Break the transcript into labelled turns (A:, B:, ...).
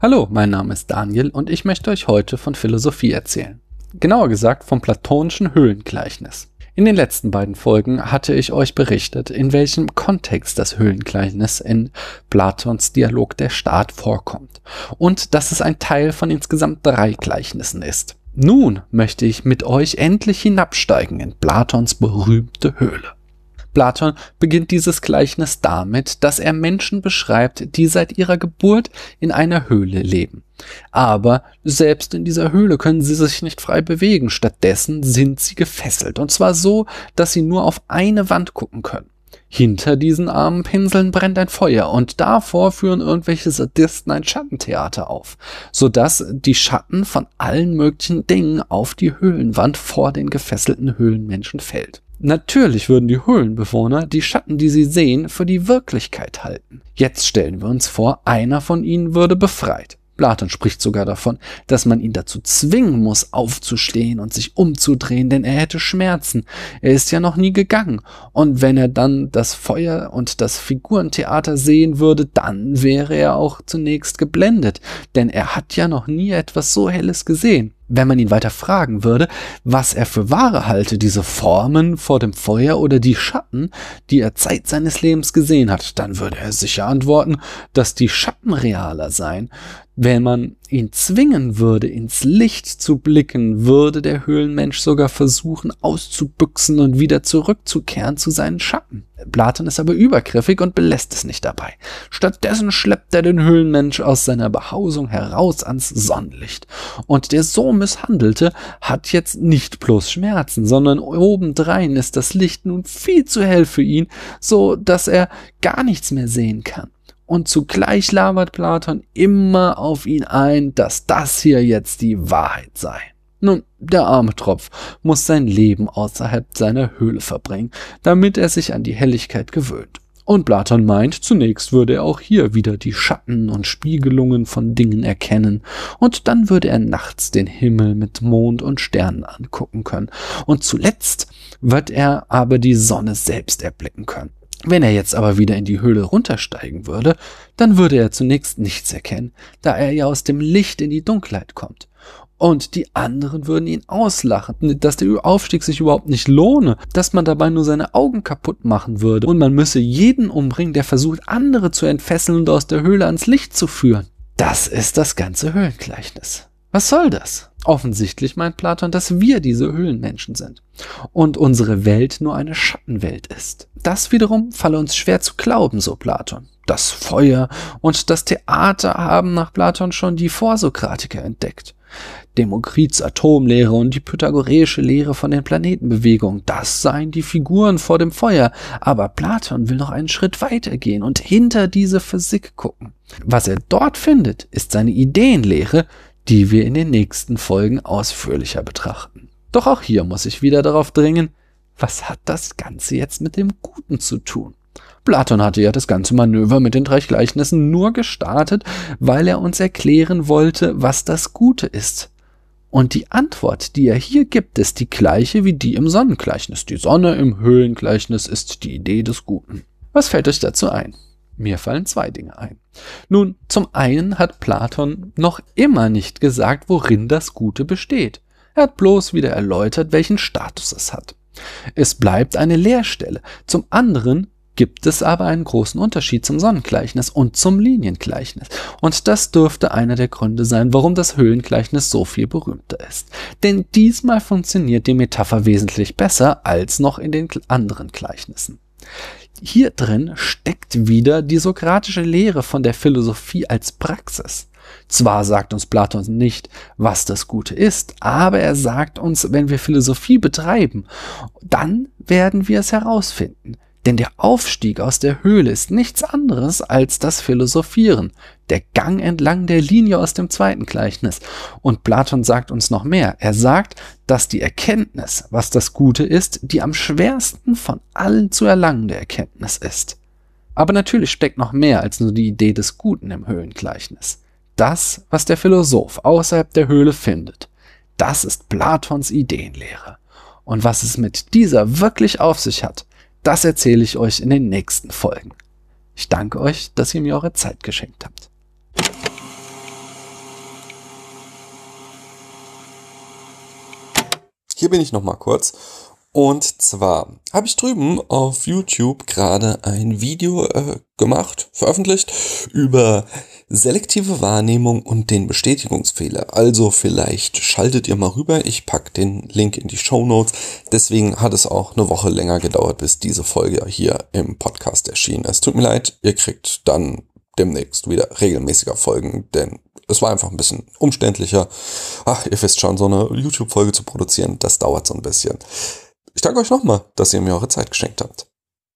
A: Hallo, mein Name ist Daniel und ich möchte euch heute von Philosophie erzählen. Genauer gesagt vom platonischen Höhlengleichnis. In den letzten beiden Folgen hatte ich euch berichtet, in welchem Kontext das Höhlengleichnis in Platons Dialog der Staat vorkommt und dass es ein Teil von insgesamt drei Gleichnissen ist. Nun möchte ich mit euch endlich hinabsteigen in Platons berühmte Höhle. Platon beginnt dieses Gleichnis damit, dass er Menschen beschreibt, die seit ihrer Geburt in einer Höhle leben. Aber selbst in dieser Höhle können sie sich nicht frei bewegen, stattdessen sind sie gefesselt, und zwar so, dass sie nur auf eine Wand gucken können. Hinter diesen armen Pinseln brennt ein Feuer und davor führen irgendwelche Sadisten ein Schattentheater auf, so dass die Schatten von allen möglichen Dingen auf die Höhlenwand vor den gefesselten Höhlenmenschen fällt. Natürlich würden die Höhlenbewohner die Schatten, die sie sehen, für die Wirklichkeit halten. Jetzt stellen wir uns vor, einer von ihnen würde befreit. Platon spricht sogar davon, dass man ihn dazu zwingen muss, aufzustehen und sich umzudrehen, denn er hätte Schmerzen. Er ist ja noch nie gegangen. Und wenn er dann das Feuer und das Figurentheater sehen würde, dann wäre er auch zunächst geblendet, denn er hat ja noch nie etwas so Helles gesehen. Wenn man ihn weiter fragen würde, was er für Ware halte, diese Formen vor dem Feuer oder die Schatten, die er Zeit seines Lebens gesehen hat, dann würde er sicher antworten, dass die Schatten realer seien. Wenn man ihn zwingen würde, ins Licht zu blicken, würde der Höhlenmensch sogar versuchen, auszubüchsen und wieder zurückzukehren zu seinen Schatten. Platon ist aber übergriffig und belässt es nicht dabei. Stattdessen schleppt er den Höhlenmensch aus seiner Behausung heraus ans Sonnenlicht. Und der so misshandelte hat jetzt nicht bloß Schmerzen, sondern obendrein ist das Licht nun viel zu hell für ihn, so dass er gar nichts mehr sehen kann. Und zugleich labert Platon immer auf ihn ein, dass das hier jetzt die Wahrheit sei. Nun, der arme Tropf muss sein Leben außerhalb seiner Höhle verbringen, damit er sich an die Helligkeit gewöhnt. Und Platon meint, zunächst würde er auch hier wieder die Schatten und Spiegelungen von Dingen erkennen, und dann würde er nachts den Himmel mit Mond und Sternen angucken können, und zuletzt wird er aber die Sonne selbst erblicken können. Wenn er jetzt aber wieder in die Höhle runtersteigen würde, dann würde er zunächst nichts erkennen, da er ja aus dem Licht in die Dunkelheit kommt. Und die anderen würden ihn auslachen, dass der Aufstieg sich überhaupt nicht lohne, dass man dabei nur seine Augen kaputt machen würde und man müsse jeden umbringen, der versucht, andere zu entfesseln und aus der Höhle ans Licht zu führen. Das ist das ganze Höhlengleichnis. Was soll das? Offensichtlich meint Platon, dass wir diese Höhlenmenschen sind und unsere Welt nur eine Schattenwelt ist. Das wiederum falle uns schwer zu glauben, so Platon. Das Feuer und das Theater haben nach Platon schon die Vorsokratiker entdeckt. Demokrits Atomlehre und die pythagoreische Lehre von den Planetenbewegungen, das seien die Figuren vor dem Feuer, aber Platon will noch einen Schritt weiter gehen und hinter diese Physik gucken. Was er dort findet, ist seine Ideenlehre, die wir in den nächsten Folgen ausführlicher betrachten. Doch auch hier muss ich wieder darauf dringen, was hat das Ganze jetzt mit dem Guten zu tun? Platon hatte ja das ganze Manöver mit den drei Gleichnissen nur gestartet, weil er uns erklären wollte, was das Gute ist. Und die Antwort, die er hier gibt, ist die gleiche wie die im Sonnengleichnis. Die Sonne im Höhlengleichnis ist die Idee des Guten. Was fällt euch dazu ein? Mir fallen zwei Dinge ein. Nun, zum einen hat Platon noch immer nicht gesagt, worin das Gute besteht. Er hat bloß wieder erläutert, welchen Status es hat. Es bleibt eine Leerstelle. Zum anderen gibt es aber einen großen Unterschied zum Sonnengleichnis und zum Liniengleichnis. Und das dürfte einer der Gründe sein, warum das Höhlengleichnis so viel berühmter ist. Denn diesmal funktioniert die Metapher wesentlich besser als noch in den anderen Gleichnissen. Hier drin steckt wieder die sokratische Lehre von der Philosophie als Praxis. Zwar sagt uns Platon nicht, was das Gute ist, aber er sagt uns, wenn wir Philosophie betreiben, dann werden wir es herausfinden. Denn der Aufstieg aus der Höhle ist nichts anderes als das Philosophieren, der Gang entlang der Linie aus dem zweiten Gleichnis. Und Platon sagt uns noch mehr. Er sagt, dass die Erkenntnis, was das Gute ist, die am schwersten von allen zu erlangende Erkenntnis ist. Aber natürlich steckt noch mehr als nur die Idee des Guten im Höhlengleichnis. Das, was der Philosoph außerhalb der Höhle findet, das ist Platons Ideenlehre. Und was es mit dieser wirklich auf sich hat, das erzähle ich euch in den nächsten Folgen. Ich danke euch, dass ihr mir eure Zeit geschenkt habt.
B: Hier bin ich nochmal kurz und zwar habe ich drüben auf YouTube gerade ein Video äh, gemacht, veröffentlicht, über selektive Wahrnehmung und den Bestätigungsfehler. Also vielleicht schaltet ihr mal rüber. Ich pack den Link in die Show Notes. Deswegen hat es auch eine Woche länger gedauert, bis diese Folge hier im Podcast erschien. Es tut mir leid, ihr kriegt dann demnächst wieder regelmäßiger Folgen, denn es war einfach ein bisschen umständlicher. Ach, ihr wisst schon, so eine YouTube-Folge zu produzieren, das dauert so ein bisschen. Ich danke euch nochmal, dass ihr mir eure Zeit geschenkt habt.